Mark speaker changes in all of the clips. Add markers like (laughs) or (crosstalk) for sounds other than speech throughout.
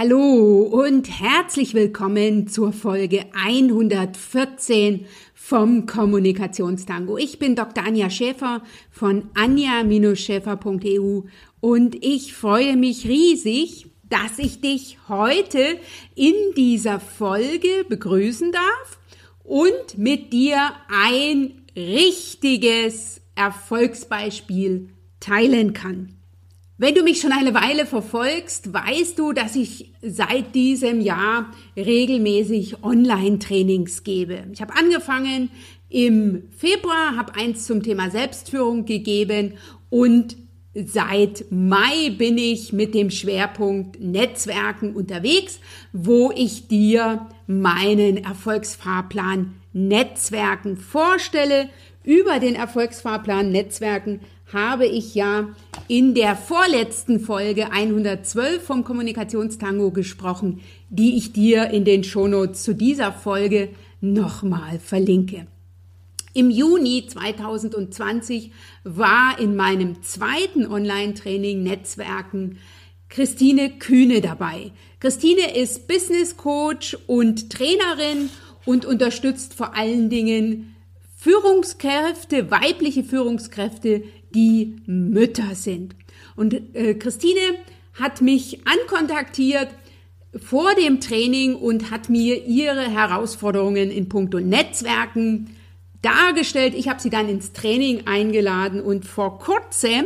Speaker 1: Hallo und herzlich willkommen zur Folge 114 vom Kommunikationstango. Ich bin Dr. Anja Schäfer von anja-schäfer.eu und ich freue mich riesig, dass ich dich heute in dieser Folge begrüßen darf und mit dir ein richtiges Erfolgsbeispiel teilen kann. Wenn du mich schon eine Weile verfolgst, weißt du, dass ich seit diesem Jahr regelmäßig Online-Trainings gebe. Ich habe angefangen im Februar, habe eins zum Thema Selbstführung gegeben und seit Mai bin ich mit dem Schwerpunkt Netzwerken unterwegs, wo ich dir meinen Erfolgsfahrplan Netzwerken vorstelle. Über den Erfolgsfahrplan Netzwerken habe ich ja in der vorletzten Folge 112 vom Kommunikationstango gesprochen, die ich dir in den Shownotes zu dieser Folge nochmal verlinke. Im Juni 2020 war in meinem zweiten Online-Training Netzwerken Christine Kühne dabei. Christine ist Business Coach und Trainerin und unterstützt vor allen Dingen Führungskräfte, weibliche Führungskräfte, die Mütter sind. Und äh, Christine hat mich ankontaktiert vor dem Training und hat mir ihre Herausforderungen in puncto Netzwerken dargestellt. Ich habe sie dann ins Training eingeladen und vor kurzem,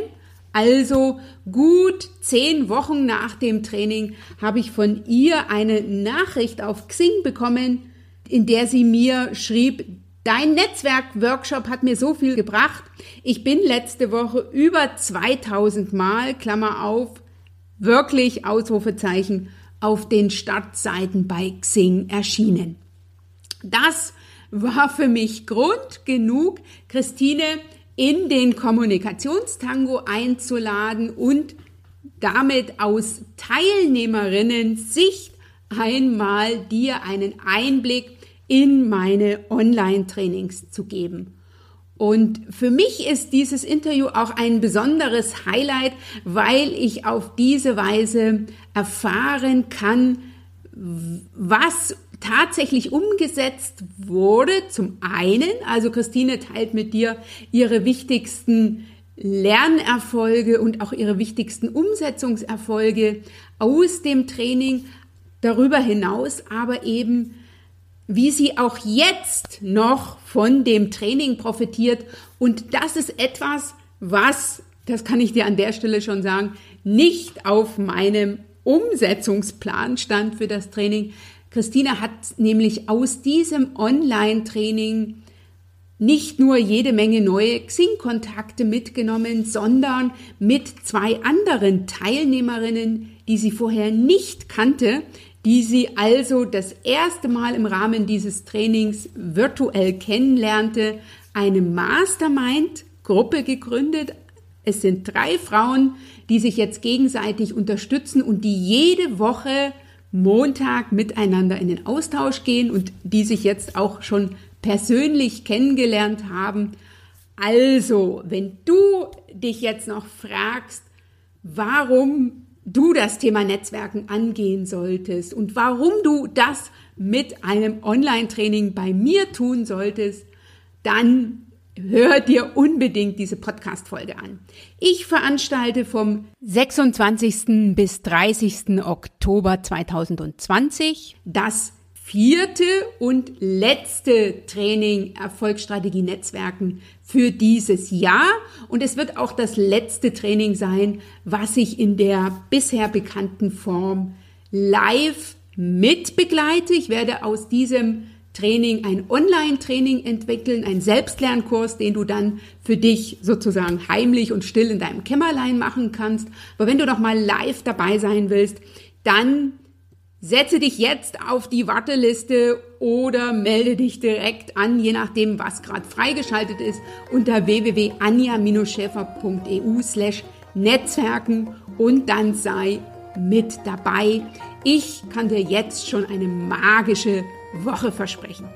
Speaker 1: also gut zehn Wochen nach dem Training, habe ich von ihr eine Nachricht auf Xing bekommen, in der sie mir schrieb, Dein Netzwerk-Workshop hat mir so viel gebracht. Ich bin letzte Woche über 2000 Mal, Klammer auf, wirklich Ausrufezeichen, auf den Startseiten bei Xing erschienen. Das war für mich Grund genug, Christine in den Kommunikationstango einzuladen und damit aus Teilnehmerinnen Sicht einmal dir einen Einblick in meine Online-Trainings zu geben. Und für mich ist dieses Interview auch ein besonderes Highlight, weil ich auf diese Weise erfahren kann, was tatsächlich umgesetzt wurde. Zum einen, also Christine teilt mit dir ihre wichtigsten Lernerfolge und auch ihre wichtigsten Umsetzungserfolge aus dem Training. Darüber hinaus aber eben wie sie auch jetzt noch von dem Training profitiert. Und das ist etwas, was, das kann ich dir an der Stelle schon sagen, nicht auf meinem Umsetzungsplan stand für das Training. Christina hat nämlich aus diesem Online-Training nicht nur jede Menge neue Xing-Kontakte mitgenommen, sondern mit zwei anderen Teilnehmerinnen, die sie vorher nicht kannte, die sie also das erste Mal im Rahmen dieses Trainings virtuell kennenlernte, eine Mastermind-Gruppe gegründet. Es sind drei Frauen, die sich jetzt gegenseitig unterstützen und die jede Woche Montag miteinander in den Austausch gehen und die sich jetzt auch schon persönlich kennengelernt haben. Also, wenn du dich jetzt noch fragst, warum du das Thema Netzwerken angehen solltest und warum du das mit einem Online-Training bei mir tun solltest, dann hör dir unbedingt diese Podcast-Folge an. Ich veranstalte vom 26. bis 30. Oktober 2020 das vierte und letzte Training Erfolgsstrategie Netzwerken für dieses Jahr. Und es wird auch das letzte Training sein, was ich in der bisher bekannten Form live mitbegleite. Ich werde aus diesem Training ein Online-Training entwickeln, einen Selbstlernkurs, den du dann für dich sozusagen heimlich und still in deinem Kämmerlein machen kannst. Aber wenn du noch mal live dabei sein willst, dann Setze dich jetzt auf die Warteliste oder melde dich direkt an, je nachdem, was gerade freigeschaltet ist, unter www.anja-schäfer.eu slash Netzwerken und dann sei mit dabei. Ich kann dir jetzt schon eine magische Woche versprechen.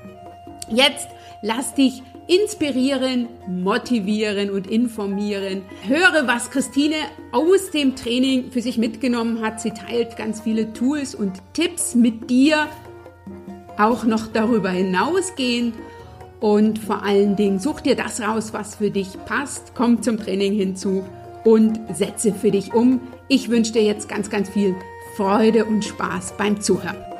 Speaker 1: Jetzt lass dich inspirieren, motivieren und informieren. Höre, was Christine aus dem Training für sich mitgenommen hat. Sie teilt ganz viele Tools und Tipps mit dir, auch noch darüber hinausgehend. Und vor allen Dingen such dir das raus, was für dich passt. Komm zum Training hinzu und setze für dich um. Ich wünsche dir jetzt ganz, ganz viel Freude und Spaß beim Zuhören.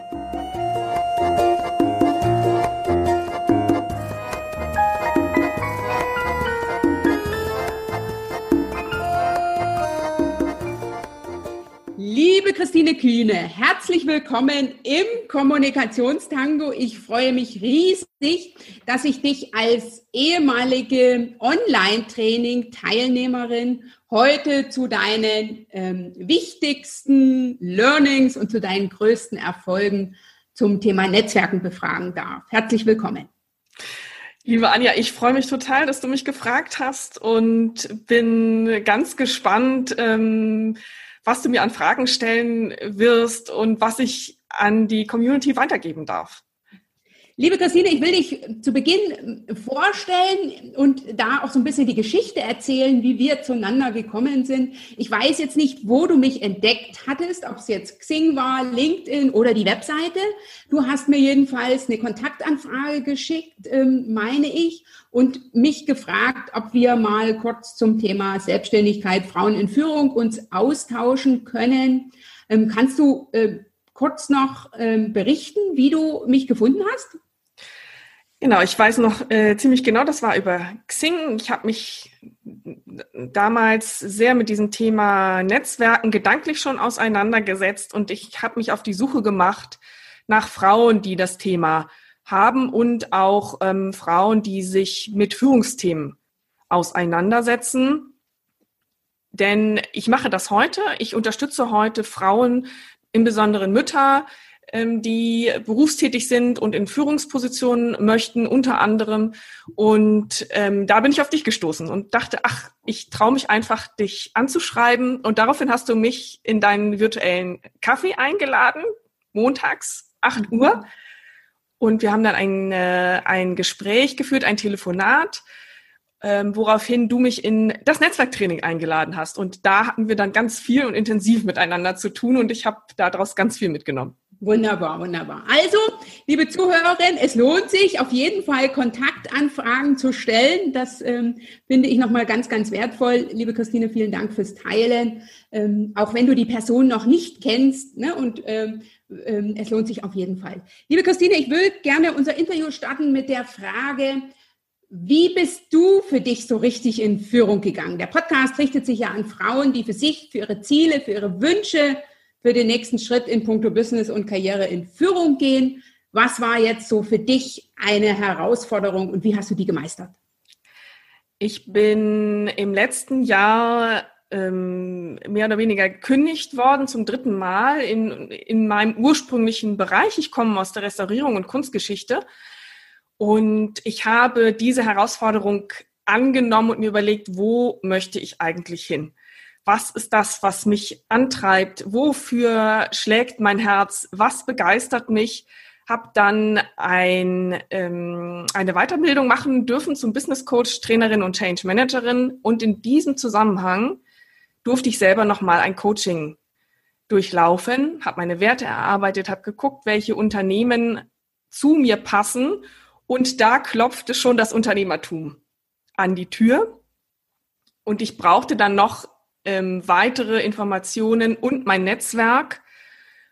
Speaker 1: Christine Kühne, herzlich willkommen im Kommunikationstango. Ich freue mich riesig, dass ich dich als ehemalige Online-Training-Teilnehmerin heute zu deinen ähm, wichtigsten Learnings und zu deinen größten Erfolgen zum Thema Netzwerken befragen darf. Herzlich willkommen.
Speaker 2: Liebe Anja, ich freue mich total, dass du mich gefragt hast und bin ganz gespannt, ähm, was du mir an Fragen stellen wirst und was ich an die Community weitergeben darf.
Speaker 1: Liebe Christine, ich will dich zu Beginn vorstellen und da auch so ein bisschen die Geschichte erzählen, wie wir zueinander gekommen sind. Ich weiß jetzt nicht, wo du mich entdeckt hattest, ob es jetzt Xing war, LinkedIn oder die Webseite. Du hast mir jedenfalls eine Kontaktanfrage geschickt, ähm, meine ich, und mich gefragt, ob wir mal kurz zum Thema Selbstständigkeit, Frauen in Führung uns austauschen können. Ähm, kannst du äh, kurz noch ähm, berichten, wie du mich gefunden hast?
Speaker 2: Genau, ich weiß noch äh, ziemlich genau, das war über Xing. Ich habe mich damals sehr mit diesem Thema Netzwerken gedanklich schon auseinandergesetzt und ich habe mich auf die Suche gemacht nach Frauen, die das Thema haben und auch ähm, Frauen, die sich mit Führungsthemen auseinandersetzen. Denn ich mache das heute. Ich unterstütze heute Frauen, im Besonderen Mütter, die berufstätig sind und in Führungspositionen möchten, unter anderem. Und ähm, da bin ich auf dich gestoßen und dachte, ach, ich traue mich einfach, dich anzuschreiben. Und daraufhin hast du mich in deinen virtuellen Kaffee eingeladen, montags, 8 mhm. Uhr. Und wir haben dann ein, äh, ein Gespräch geführt, ein Telefonat, ähm, woraufhin du mich in das Netzwerktraining eingeladen hast. Und da hatten wir dann ganz viel und intensiv miteinander zu tun und ich habe daraus ganz viel mitgenommen.
Speaker 1: Wunderbar, wunderbar. Also, liebe Zuhörerinnen, es lohnt sich auf jeden Fall Kontaktanfragen zu stellen. Das ähm, finde ich nochmal ganz, ganz wertvoll. Liebe Christine, vielen Dank fürs Teilen. Ähm, auch wenn du die Person noch nicht kennst. Ne, und ähm, ähm, es lohnt sich auf jeden Fall. Liebe Christine, ich will gerne unser Interview starten mit der Frage, wie bist du für dich so richtig in Führung gegangen? Der Podcast richtet sich ja an Frauen, die für sich, für ihre Ziele, für ihre Wünsche, für den nächsten Schritt in puncto Business und Karriere in Führung gehen. Was war jetzt so für dich eine Herausforderung und wie hast du die gemeistert?
Speaker 2: Ich bin im letzten Jahr ähm, mehr oder weniger gekündigt worden zum dritten Mal in, in meinem ursprünglichen Bereich. Ich komme aus der Restaurierung und Kunstgeschichte und ich habe diese Herausforderung angenommen und mir überlegt, wo möchte ich eigentlich hin? Was ist das, was mich antreibt, wofür schlägt mein Herz, was begeistert mich, habe dann ein, ähm, eine Weiterbildung machen dürfen zum Business Coach, Trainerin und Change Managerin. Und in diesem Zusammenhang durfte ich selber nochmal ein Coaching durchlaufen, habe meine Werte erarbeitet, habe geguckt, welche Unternehmen zu mir passen. Und da klopfte schon das Unternehmertum an die Tür. Und ich brauchte dann noch ähm, weitere Informationen und mein Netzwerk,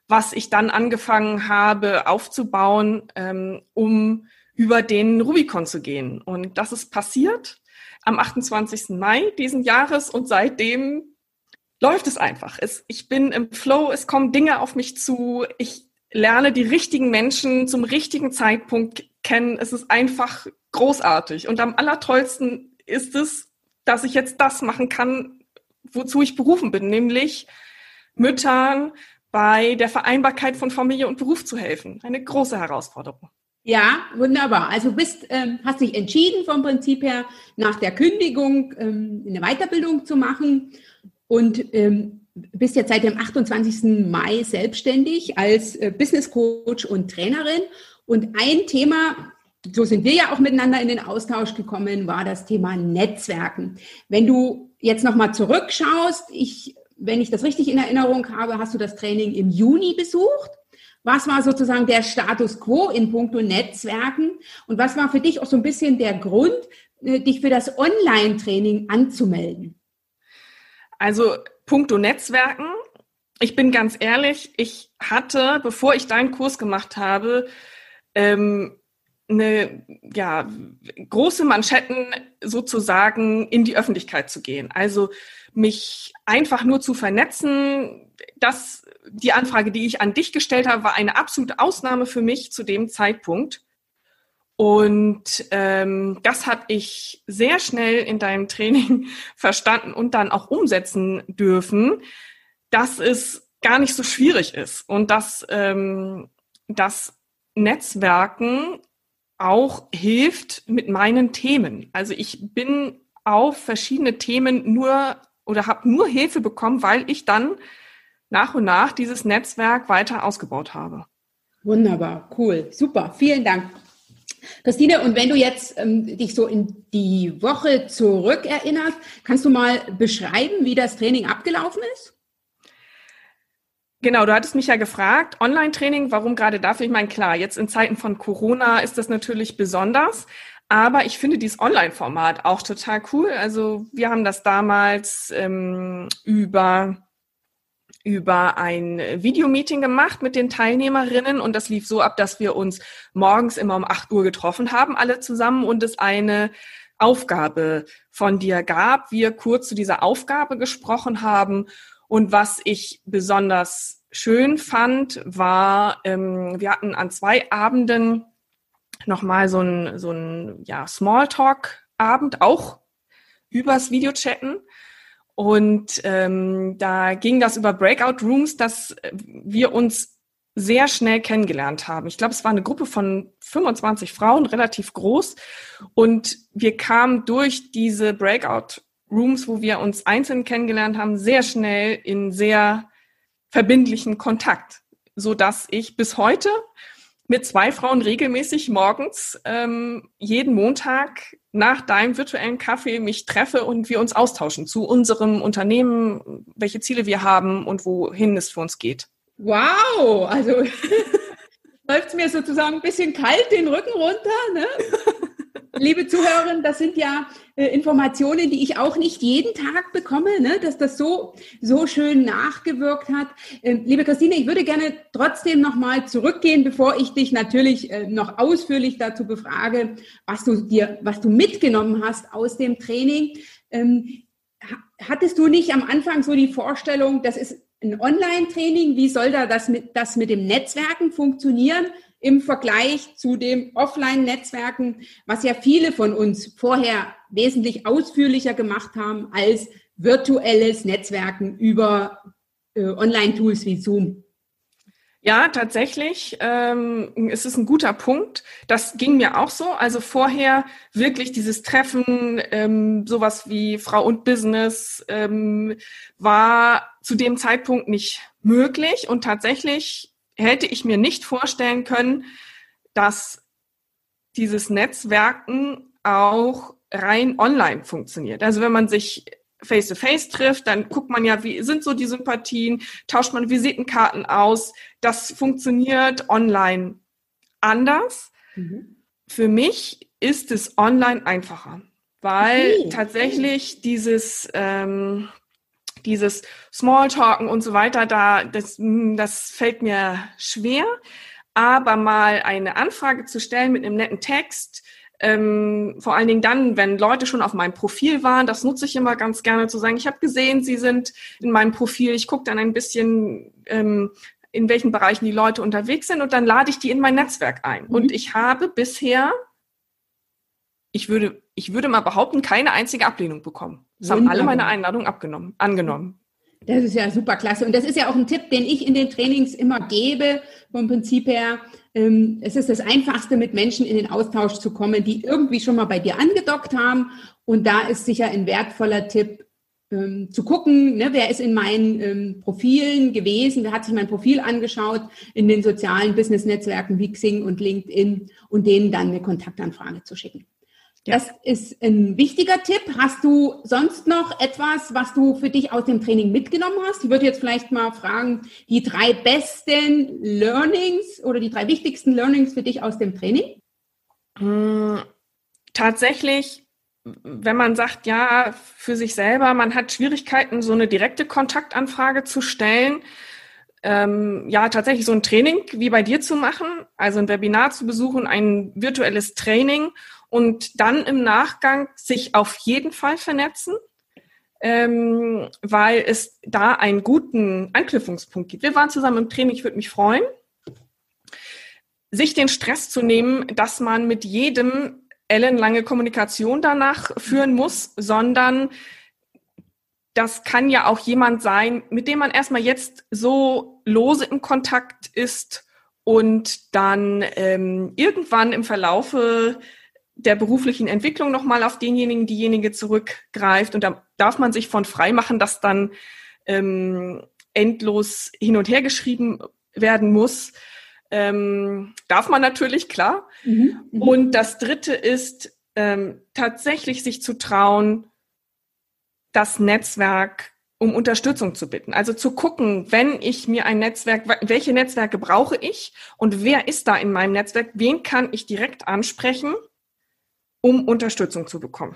Speaker 2: was ich dann angefangen habe aufzubauen, ähm, um über den Rubicon zu gehen. Und das ist passiert am 28. Mai diesen Jahres und seitdem läuft es einfach. Es, ich bin im Flow, es kommen Dinge auf mich zu, ich lerne die richtigen Menschen zum richtigen Zeitpunkt kennen. Es ist einfach großartig. Und am allertollsten ist es, dass ich jetzt das machen kann, wozu ich berufen bin, nämlich Müttern bei der Vereinbarkeit von Familie und Beruf zu helfen. Eine große Herausforderung.
Speaker 1: Ja, wunderbar. Also bist, ähm, hast dich entschieden vom Prinzip her, nach der Kündigung ähm, eine Weiterbildung zu machen und ähm, bist jetzt seit dem 28. Mai selbstständig als äh, Business Coach und Trainerin. Und ein Thema, so sind wir ja auch miteinander in den Austausch gekommen, war das Thema Netzwerken. Wenn du jetzt nochmal zurückschaust, ich, wenn ich das richtig in Erinnerung habe, hast du das Training im Juni besucht. Was war sozusagen der Status quo in puncto Netzwerken? Und was war für dich auch so ein bisschen der Grund, äh, dich für das Online-Training anzumelden?
Speaker 2: Also puncto Netzwerken, ich bin ganz ehrlich, ich hatte, bevor ich deinen Kurs gemacht habe, ähm, eine ja, große Manschetten sozusagen in die Öffentlichkeit zu gehen. Also mich einfach nur zu vernetzen, das die Anfrage, die ich an dich gestellt habe, war eine absolute Ausnahme für mich zu dem Zeitpunkt. Und ähm, das habe ich sehr schnell in deinem Training (laughs) verstanden und dann auch umsetzen dürfen, dass es gar nicht so schwierig ist und dass ähm, das Netzwerken auch hilft mit meinen Themen. Also ich bin auf verschiedene Themen nur oder habe nur Hilfe bekommen, weil ich dann nach und nach dieses Netzwerk weiter ausgebaut habe.
Speaker 1: Wunderbar, cool, super, vielen Dank. Christine, und wenn du jetzt ähm, dich so in die Woche zurückerinnerst, kannst du mal beschreiben, wie das Training abgelaufen ist?
Speaker 2: Genau, du hattest mich ja gefragt, Online-Training, warum gerade dafür? Ich meine, klar, jetzt in Zeiten von Corona ist das natürlich besonders, aber ich finde dieses Online-Format auch total cool. Also wir haben das damals ähm, über über ein Videomeeting gemacht mit den Teilnehmerinnen und das lief so ab, dass wir uns morgens immer um 8 Uhr getroffen haben, alle zusammen und es eine Aufgabe von dir gab. Wir kurz zu dieser Aufgabe gesprochen haben und was ich besonders schön fand, war, ähm, wir hatten an zwei Abenden nochmal so ein, so ein ja, Smalltalk-Abend, auch übers Videochatten. Und ähm, da ging das über Breakout Rooms, dass wir uns sehr schnell kennengelernt haben. Ich glaube, es war eine Gruppe von 25 Frauen, relativ groß. Und wir kamen durch diese Breakout Rooms, wo wir uns einzeln kennengelernt haben, sehr schnell in sehr verbindlichen Kontakt, so dass ich bis heute mit zwei Frauen regelmäßig morgens ähm, jeden Montag nach deinem virtuellen Kaffee mich treffe und wir uns austauschen zu unserem Unternehmen, welche Ziele wir haben und wohin es für uns geht.
Speaker 1: Wow, also (laughs) läuft mir sozusagen ein bisschen kalt den Rücken runter. Ne? Liebe Zuhörerinnen, das sind ja äh, Informationen, die ich auch nicht jeden Tag bekomme, ne? dass das so, so schön nachgewirkt hat. Ähm, liebe Christine, ich würde gerne trotzdem nochmal zurückgehen, bevor ich dich natürlich äh, noch ausführlich dazu befrage, was du dir, was du mitgenommen hast aus dem Training. Ähm, hattest du nicht am Anfang so die Vorstellung, das ist ein Online-Training, wie soll da das mit, das mit dem Netzwerken funktionieren? Im Vergleich zu den Offline-Netzwerken, was ja viele von uns vorher wesentlich ausführlicher gemacht haben als virtuelles Netzwerken über äh, Online-Tools wie Zoom.
Speaker 2: Ja, tatsächlich. Ähm, es ist ein guter Punkt. Das ging mir auch so. Also vorher wirklich dieses Treffen, ähm, sowas wie Frau und Business, ähm, war zu dem Zeitpunkt nicht möglich. Und tatsächlich hätte ich mir nicht vorstellen können, dass dieses Netzwerken auch rein online funktioniert. Also wenn man sich face-to-face -face trifft, dann guckt man ja, wie sind so die Sympathien, tauscht man Visitenkarten aus. Das funktioniert online anders. Mhm. Für mich ist es online einfacher, weil okay. tatsächlich dieses ähm, dieses Smalltalken und so weiter, da, das, hm, das fällt mir schwer. Aber mal eine Anfrage zu stellen mit einem netten Text, ähm, vor allen Dingen dann, wenn Leute schon auf meinem Profil waren, das nutze ich immer ganz gerne zu sagen, ich habe gesehen, Sie sind in meinem Profil, ich gucke dann ein bisschen, ähm, in welchen Bereichen die Leute unterwegs sind und dann lade ich die in mein Netzwerk ein. Mhm. Und ich habe bisher, ich würde, ich würde mal behaupten, keine einzige Ablehnung bekommen. Es haben alle meine Einladungen abgenommen, angenommen.
Speaker 1: Das ist ja super klasse. Und das ist ja auch ein Tipp, den ich in den Trainings immer gebe, vom Prinzip her. Ähm, es ist das Einfachste, mit Menschen in den Austausch zu kommen, die irgendwie schon mal bei dir angedockt haben. Und da ist sicher ein wertvoller Tipp, ähm, zu gucken, ne, wer ist in meinen ähm, Profilen gewesen, wer hat sich mein Profil angeschaut in den sozialen Business-Netzwerken wie Xing und LinkedIn und denen dann eine Kontaktanfrage zu schicken. Ja. Das ist ein wichtiger Tipp. Hast du sonst noch etwas, was du für dich aus dem Training mitgenommen hast? Ich würde jetzt vielleicht mal fragen, die drei besten Learnings oder die drei wichtigsten Learnings für dich aus dem Training?
Speaker 2: Hm, tatsächlich, wenn man sagt, ja, für sich selber, man hat Schwierigkeiten, so eine direkte Kontaktanfrage zu stellen, ähm, ja, tatsächlich so ein Training wie bei dir zu machen, also ein Webinar zu besuchen, ein virtuelles Training und dann im Nachgang sich auf jeden Fall vernetzen, ähm, weil es da einen guten Anknüpfungspunkt gibt. Wir waren zusammen im Training, ich würde mich freuen, sich den Stress zu nehmen, dass man mit jedem ellenlange Kommunikation danach führen muss, sondern das kann ja auch jemand sein, mit dem man erstmal jetzt so lose im Kontakt ist und dann ähm, irgendwann im Verlaufe der beruflichen Entwicklung nochmal auf denjenigen, diejenige zurückgreift. Und da darf man sich von frei machen, dass dann ähm, endlos hin und her geschrieben werden muss. Ähm, darf man natürlich, klar. Mhm, mhm. und das Dritte ist ähm, tatsächlich sich zu trauen, das Netzwerk um Unterstützung zu bitten. Also zu gucken, wenn ich mir ein Netzwerk, welche Netzwerke brauche ich und wer ist da in meinem Netzwerk, wen kann ich direkt ansprechen um Unterstützung zu bekommen.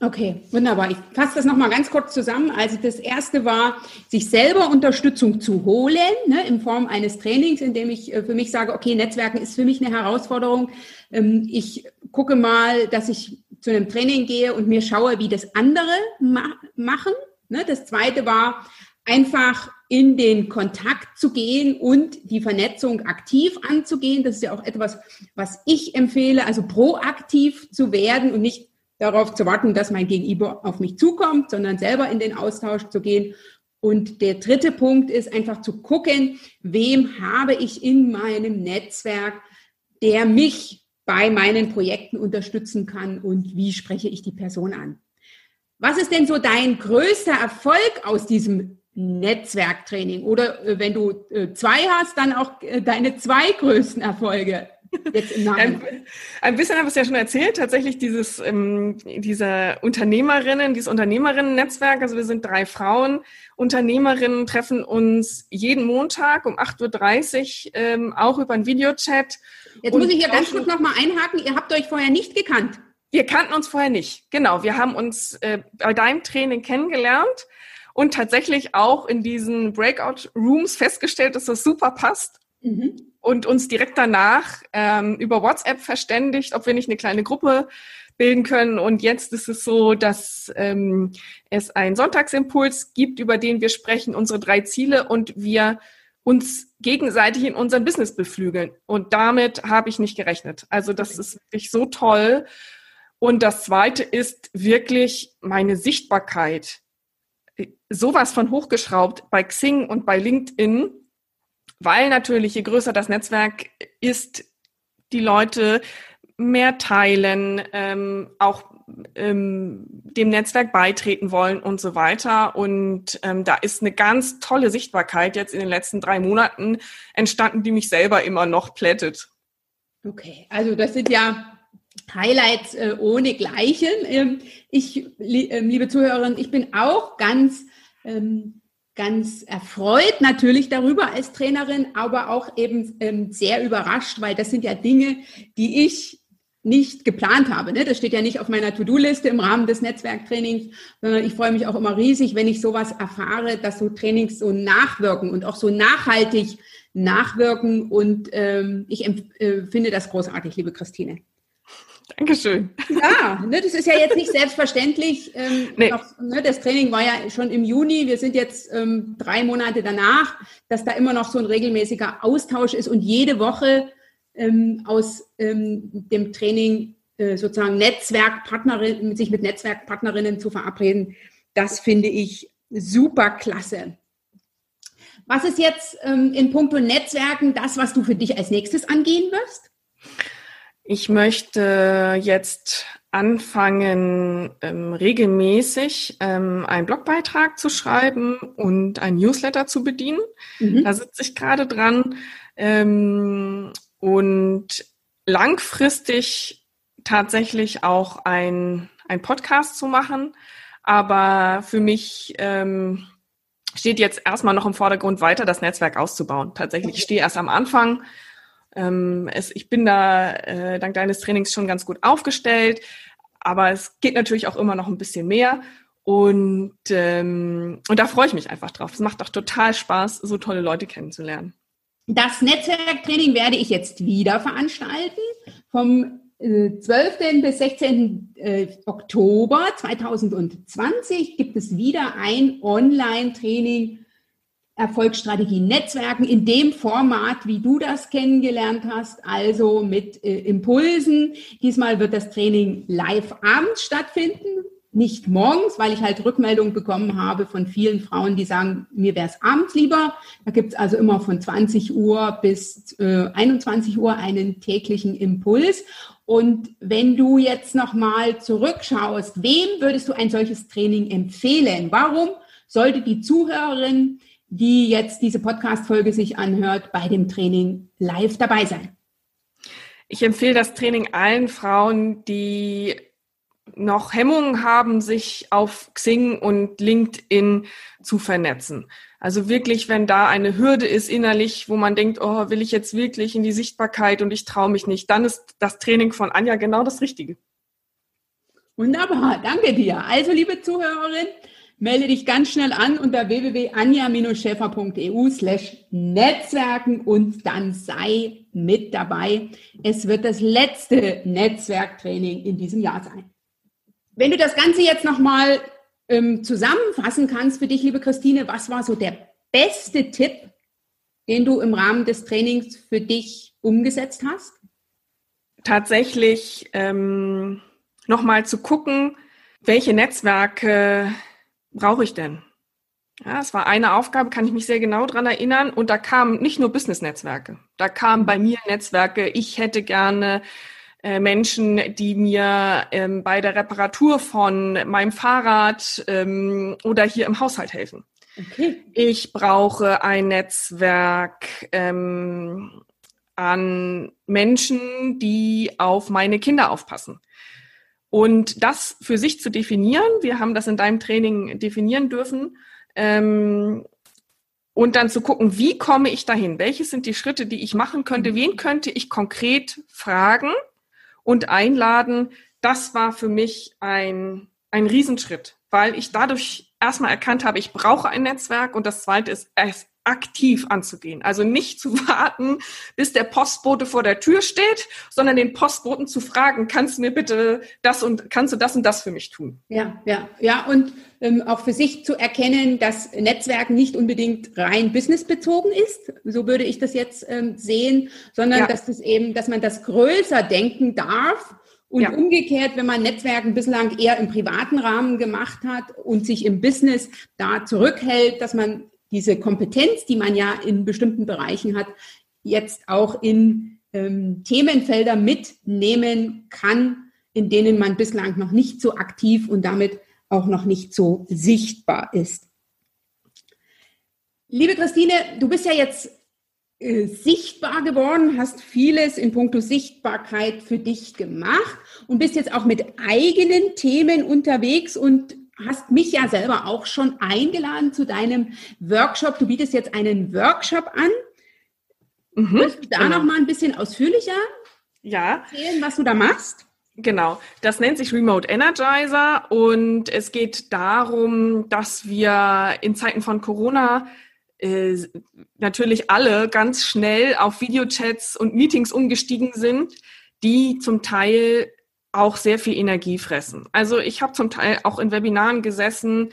Speaker 1: Okay, wunderbar. Ich fasse das nochmal ganz kurz zusammen. Also das erste war, sich selber Unterstützung zu holen, ne, in Form eines Trainings, in dem ich äh, für mich sage, okay, Netzwerken ist für mich eine Herausforderung. Ähm, ich gucke mal, dass ich zu einem Training gehe und mir schaue, wie das andere ma machen. Ne, das zweite war, einfach in den Kontakt zu gehen und die Vernetzung aktiv anzugehen. Das ist ja auch etwas, was ich empfehle, also proaktiv zu werden und nicht darauf zu warten, dass mein Gegenüber auf mich zukommt, sondern selber in den Austausch zu gehen. Und der dritte Punkt ist einfach zu gucken, wem habe ich in meinem Netzwerk, der mich bei meinen Projekten unterstützen kann und wie spreche ich die Person an. Was ist denn so dein größter Erfolg aus diesem Netzwerktraining oder äh, wenn du äh, zwei hast, dann auch äh, deine zwei größten Erfolge.
Speaker 2: Jetzt im ein, ein bisschen habe ich es ja schon erzählt, tatsächlich dieses, ähm, dieser Unternehmerinnen, dieses Unternehmerinnen-Netzwerk, also wir sind drei Frauen, Unternehmerinnen treffen uns jeden Montag um 8.30 Uhr, ähm, auch über einen Videochat.
Speaker 1: Jetzt muss ich hier ganz kurz nochmal einhaken, ihr habt euch vorher nicht gekannt.
Speaker 2: Wir kannten uns vorher nicht, genau. Wir haben uns äh, bei deinem Training kennengelernt und tatsächlich auch in diesen Breakout Rooms festgestellt, dass das super passt. Mhm. Und uns direkt danach ähm, über WhatsApp verständigt, ob wir nicht eine kleine Gruppe bilden können. Und jetzt ist es so, dass ähm, es einen Sonntagsimpuls gibt, über den wir sprechen, unsere drei Ziele und wir uns gegenseitig in unserem Business beflügeln. Und damit habe ich nicht gerechnet. Also das okay. ist wirklich so toll. Und das Zweite ist wirklich meine Sichtbarkeit sowas von hochgeschraubt bei Xing und bei LinkedIn, weil natürlich je größer das Netzwerk ist, die Leute mehr teilen, ähm, auch ähm, dem Netzwerk beitreten wollen und so weiter. Und ähm, da ist eine ganz tolle Sichtbarkeit jetzt in den letzten drei Monaten entstanden, die mich selber immer noch plättet.
Speaker 1: Okay, also das sind ja Highlights äh, ohne Gleichen. Ähm, ich, li äh, liebe Zuhörerinnen, ich bin auch ganz, ähm, ganz erfreut natürlich darüber als Trainerin, aber auch eben ähm, sehr überrascht, weil das sind ja Dinge, die ich nicht geplant habe. Ne? Das steht ja nicht auf meiner To-Do-Liste im Rahmen des Netzwerktrainings, sondern ich freue mich auch immer riesig, wenn ich sowas erfahre, dass so Trainings so nachwirken und auch so nachhaltig nachwirken. Und ähm, ich äh, finde das großartig, liebe Christine.
Speaker 2: Dankeschön.
Speaker 1: Ja, ne, das ist ja jetzt nicht selbstverständlich. Ähm, nee. noch, ne, das Training war ja schon im Juni. Wir sind jetzt ähm, drei Monate danach, dass da immer noch so ein regelmäßiger Austausch ist und jede Woche ähm, aus ähm, dem Training äh, sozusagen Netzwerkpartnerin, sich mit Netzwerkpartnerinnen zu verabreden. Das finde ich super klasse. Was ist jetzt ähm, in puncto Netzwerken das, was du für dich als nächstes angehen wirst?
Speaker 2: Ich möchte jetzt anfangen, ähm, regelmäßig ähm, einen Blogbeitrag zu schreiben und ein Newsletter zu bedienen. Mhm. Da sitze ich gerade dran. Ähm, und langfristig tatsächlich auch ein, ein Podcast zu machen. Aber für mich ähm, steht jetzt erstmal noch im Vordergrund, weiter das Netzwerk auszubauen. Tatsächlich, ich stehe erst am Anfang. Ähm, es, ich bin da äh, dank deines Trainings schon ganz gut aufgestellt, aber es geht natürlich auch immer noch ein bisschen mehr. Und, ähm, und da freue ich mich einfach drauf. Es macht auch total Spaß, so tolle Leute kennenzulernen.
Speaker 1: Das Netzwerktraining werde ich jetzt wieder veranstalten. Vom 12. Äh, bis 16. Äh, Oktober 2020 gibt es wieder ein Online-Training Erfolgsstrategie Netzwerken in dem Format, wie du das kennengelernt hast, also mit äh, Impulsen. Diesmal wird das Training live abends stattfinden, nicht morgens, weil ich halt Rückmeldungen bekommen habe von vielen Frauen, die sagen, mir wäre es abends lieber. Da gibt es also immer von 20 Uhr bis äh, 21 Uhr einen täglichen Impuls. Und wenn du jetzt nochmal zurückschaust, wem würdest du ein solches Training empfehlen? Warum sollte die Zuhörerin, die jetzt diese Podcast-Folge sich anhört, bei dem Training live dabei sein?
Speaker 2: Ich empfehle das Training allen Frauen, die noch Hemmungen haben, sich auf Xing und LinkedIn zu vernetzen. Also wirklich, wenn da eine Hürde ist innerlich, wo man denkt, oh, will ich jetzt wirklich in die Sichtbarkeit und ich traue mich nicht, dann ist das Training von Anja genau das Richtige.
Speaker 1: Wunderbar, danke dir. Also, liebe Zuhörerin, melde dich ganz schnell an unter www.anja-schäfer.eu slash Netzwerken und dann sei mit dabei. Es wird das letzte Netzwerktraining in diesem Jahr sein. Wenn du das Ganze jetzt nochmal ähm, zusammenfassen kannst für dich, liebe Christine, was war so der beste Tipp, den du im Rahmen des Trainings für dich umgesetzt hast?
Speaker 2: Tatsächlich ähm, nochmal zu gucken, welche Netzwerke brauche ich denn? Ja, es war eine Aufgabe, kann ich mich sehr genau dran erinnern. Und da kamen nicht nur Business-Netzwerke, da kamen bei mir Netzwerke, ich hätte gerne äh, Menschen, die mir ähm, bei der Reparatur von meinem Fahrrad ähm, oder hier im Haushalt helfen. Okay. Ich brauche ein Netzwerk ähm, an Menschen, die auf meine Kinder aufpassen. Und das für sich zu definieren, wir haben das in deinem Training definieren dürfen, ähm, und dann zu gucken, wie komme ich dahin? Welche sind die Schritte, die ich machen könnte? Wen könnte ich konkret fragen? und einladen, das war für mich ein, ein Riesenschritt, weil ich dadurch erstmal erkannt habe, ich brauche ein Netzwerk und das zweite ist, es aktiv anzugehen. Also nicht zu warten, bis der Postbote vor der Tür steht, sondern den Postboten zu fragen, kannst du mir bitte das und kannst du das und das für mich tun?
Speaker 1: Ja, ja, ja. Und ähm, auch für sich zu erkennen, dass Netzwerken nicht unbedingt rein businessbezogen ist, so würde ich das jetzt ähm, sehen, sondern ja. dass das eben, dass man das größer denken darf und ja. umgekehrt, wenn man Netzwerken bislang eher im privaten Rahmen gemacht hat und sich im Business da zurückhält, dass man diese Kompetenz, die man ja in bestimmten Bereichen hat, jetzt auch in ähm, Themenfelder mitnehmen kann, in denen man bislang noch nicht so aktiv und damit auch noch nicht so sichtbar ist. Liebe Christine, du bist ja jetzt äh, sichtbar geworden, hast vieles in puncto Sichtbarkeit für dich gemacht und bist jetzt auch mit eigenen Themen unterwegs und hast mich ja selber auch schon eingeladen zu deinem Workshop. Du bietest jetzt einen Workshop an. Mhm, Willst du da genau. noch mal ein bisschen ausführlicher
Speaker 2: ja.
Speaker 1: erzählen, was du da machst?
Speaker 2: Genau, das nennt sich Remote Energizer und es geht darum, dass wir in Zeiten von Corona äh, natürlich alle ganz schnell auf Videochats und Meetings umgestiegen sind, die zum Teil auch sehr viel Energie fressen. Also ich habe zum Teil auch in Webinaren gesessen,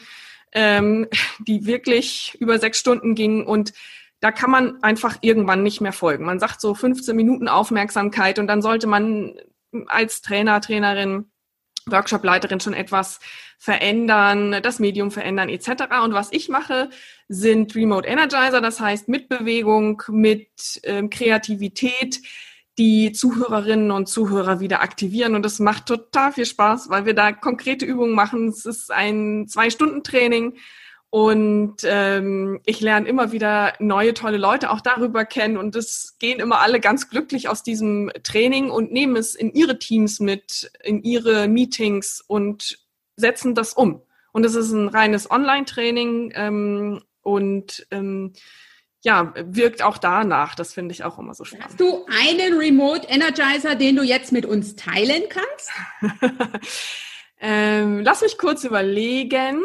Speaker 2: ähm, die wirklich über sechs Stunden gingen und da kann man einfach irgendwann nicht mehr folgen. Man sagt so 15 Minuten Aufmerksamkeit und dann sollte man als Trainer, Trainerin, Workshopleiterin schon etwas verändern, das Medium verändern etc. Und was ich mache, sind Remote Energizer, das heißt mit Bewegung, mit ähm, Kreativität, die Zuhörerinnen und Zuhörer wieder aktivieren. Und es macht total viel Spaß, weil wir da konkrete Übungen machen. Es ist ein Zwei-Stunden-Training. Und ähm, ich lerne immer wieder neue, tolle Leute auch darüber kennen. Und es gehen immer alle ganz glücklich aus diesem Training und nehmen es in ihre Teams mit, in ihre Meetings und setzen das um. Und es ist ein reines Online-Training ähm, und ähm, ja, wirkt auch danach. Das finde ich auch immer so spannend.
Speaker 1: Hast du einen Remote Energizer, den du jetzt mit uns teilen kannst? (laughs)
Speaker 2: ähm, lass mich kurz überlegen.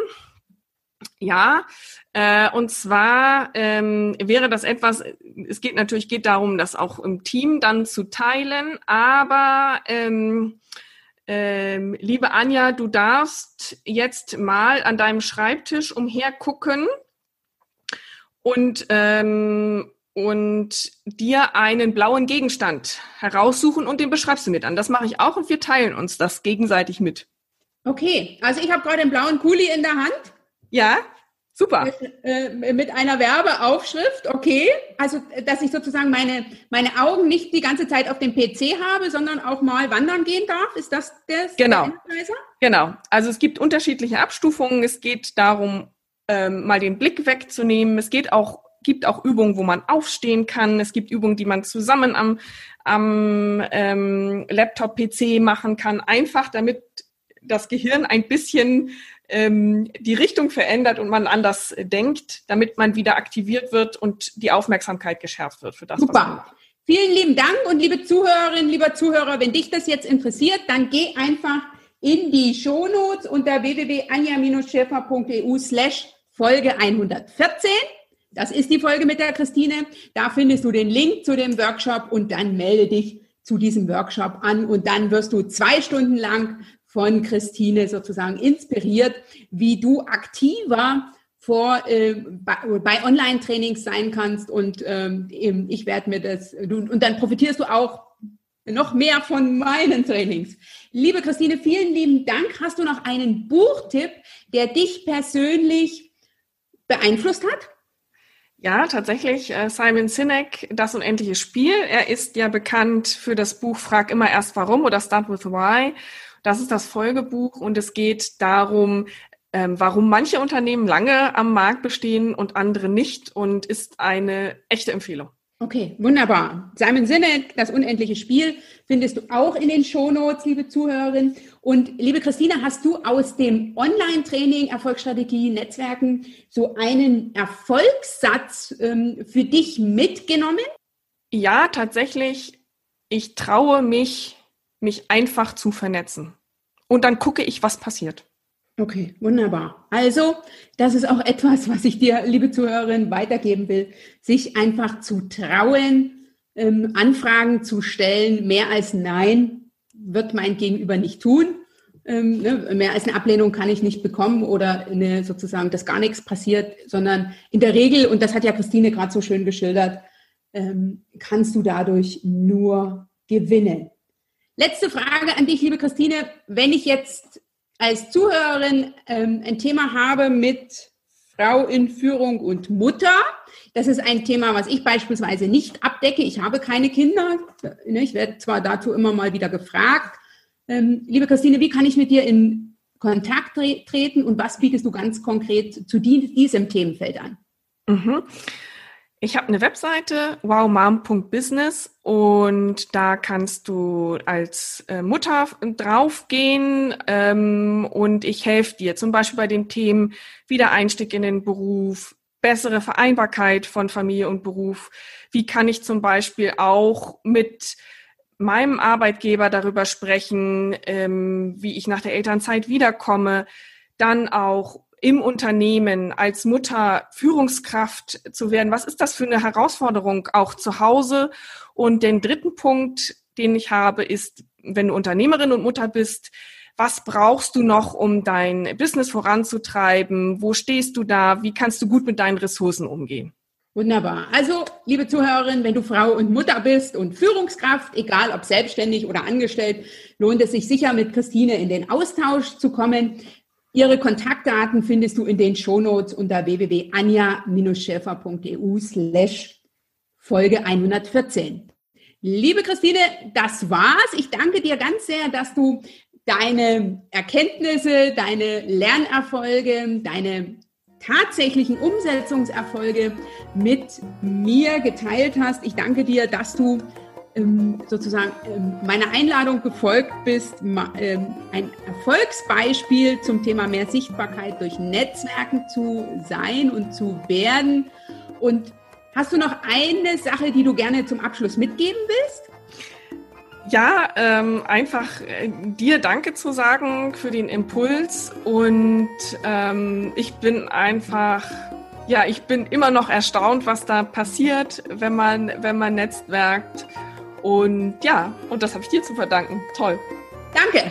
Speaker 2: Ja, äh, und zwar ähm, wäre das etwas, es geht natürlich geht darum, das auch im Team dann zu teilen, aber ähm, ähm, liebe Anja, du darfst jetzt mal an deinem Schreibtisch umhergucken und, ähm, und dir einen blauen Gegenstand heraussuchen und den beschreibst du mit an. Das mache ich auch und wir teilen uns das gegenseitig mit.
Speaker 1: Okay, also ich habe gerade einen blauen Kuli in der Hand.
Speaker 2: Ja, super.
Speaker 1: Mit, äh, mit einer Werbeaufschrift, okay. Also, dass ich sozusagen meine, meine Augen nicht die ganze Zeit auf dem PC habe, sondern auch mal wandern gehen darf. Ist das
Speaker 2: das? Genau. Der genau. Also es gibt unterschiedliche Abstufungen. Es geht darum, ähm, mal den Blick wegzunehmen. Es geht auch, gibt auch Übungen, wo man aufstehen kann. Es gibt Übungen, die man zusammen am, am ähm, Laptop-PC machen kann, einfach damit das Gehirn ein bisschen ähm, die Richtung verändert und man anders denkt, damit man wieder aktiviert wird und die Aufmerksamkeit geschärft wird für das.
Speaker 1: Super. Vielen lieben Dank und liebe Zuhörerinnen, lieber Zuhörer, wenn dich das jetzt interessiert, dann geh einfach in die Shownotes unter www.anja-schäfer.eu slash Folge 114. Das ist die Folge mit der Christine. Da findest du den Link zu dem Workshop und dann melde dich zu diesem Workshop an und dann wirst du zwei Stunden lang von Christine sozusagen inspiriert, wie du aktiver vor äh, bei, bei Online-Trainings sein kannst und ähm, ich werde mir das du, und dann profitierst du auch noch mehr von meinen Trainings. Liebe Christine, vielen lieben Dank. Hast du noch einen Buchtipp, der dich persönlich beeinflusst hat?
Speaker 2: Ja, tatsächlich. Äh, Simon Sinek, Das unendliche Spiel. Er ist ja bekannt für das Buch Frag immer erst warum oder Start with Why. Das ist das Folgebuch und es geht darum, ähm, warum manche Unternehmen lange am Markt bestehen und andere nicht und ist eine echte Empfehlung.
Speaker 1: Okay, wunderbar. Simon Sinek, das unendliche Spiel, findest du auch in den Shownotes, liebe Zuhörerin. Und liebe Christina, hast du aus dem Online-Training Erfolgsstrategie Netzwerken so einen Erfolgssatz ähm, für dich mitgenommen?
Speaker 2: Ja, tatsächlich. Ich traue mich, mich einfach zu vernetzen. Und dann gucke ich, was passiert.
Speaker 1: Okay, wunderbar. Also, das ist auch etwas, was ich dir, liebe Zuhörerin, weitergeben will, sich einfach zu trauen, ähm, Anfragen zu stellen. Mehr als Nein wird mein Gegenüber nicht tun. Ähm, ne, mehr als eine Ablehnung kann ich nicht bekommen oder eine, sozusagen, dass gar nichts passiert, sondern in der Regel, und das hat ja Christine gerade so schön geschildert, ähm, kannst du dadurch nur gewinnen. Letzte Frage an dich, liebe Christine. Wenn ich jetzt als Zuhörerin ähm, ein Thema habe mit Frau in Führung und Mutter. Das ist ein Thema, was ich beispielsweise nicht abdecke. Ich habe keine Kinder. Ne, ich werde zwar dazu immer mal wieder gefragt. Ähm, liebe Christine, wie kann ich mit dir in Kontakt tre treten und was bietest du ganz konkret zu diesem Themenfeld an?
Speaker 2: Mhm. Ich habe eine Webseite, wowmom.business und da kannst du als äh, Mutter draufgehen ähm, und ich helfe dir zum Beispiel bei den Themen Wiedereinstieg in den Beruf, bessere Vereinbarkeit von Familie und Beruf. Wie kann ich zum Beispiel auch mit meinem Arbeitgeber darüber sprechen, ähm, wie ich nach der Elternzeit wiederkomme, dann auch im Unternehmen als Mutter Führungskraft zu werden? Was ist das für eine Herausforderung auch zu Hause? Und den dritten Punkt, den ich habe, ist, wenn du Unternehmerin und Mutter bist, was brauchst du noch, um dein Business voranzutreiben? Wo stehst du da? Wie kannst du gut mit deinen Ressourcen umgehen?
Speaker 1: Wunderbar. Also, liebe Zuhörerin, wenn du Frau und Mutter bist und Führungskraft, egal ob selbstständig oder angestellt, lohnt es sich sicher mit Christine in den Austausch zu kommen. Ihre Kontaktdaten findest du in den Shownotes unter www.anja-schäfer.eu slash Folge 114. Liebe Christine, das war's. Ich danke dir ganz sehr, dass du deine Erkenntnisse, deine Lernerfolge, deine tatsächlichen Umsetzungserfolge mit mir geteilt hast. Ich danke dir, dass du sozusagen ähm, meiner Einladung gefolgt bist, ähm, ein Erfolgsbeispiel zum Thema mehr Sichtbarkeit durch Netzwerken zu sein und zu werden. Und hast du noch eine Sache, die du gerne zum Abschluss mitgeben willst?
Speaker 2: Ja, ähm, einfach äh, dir Danke zu sagen für den Impuls und ähm, ich bin einfach, ja, ich bin immer noch erstaunt, was da passiert, wenn man, wenn man netzwerkt und ja, und das habe ich dir zu verdanken. Toll.
Speaker 1: Danke.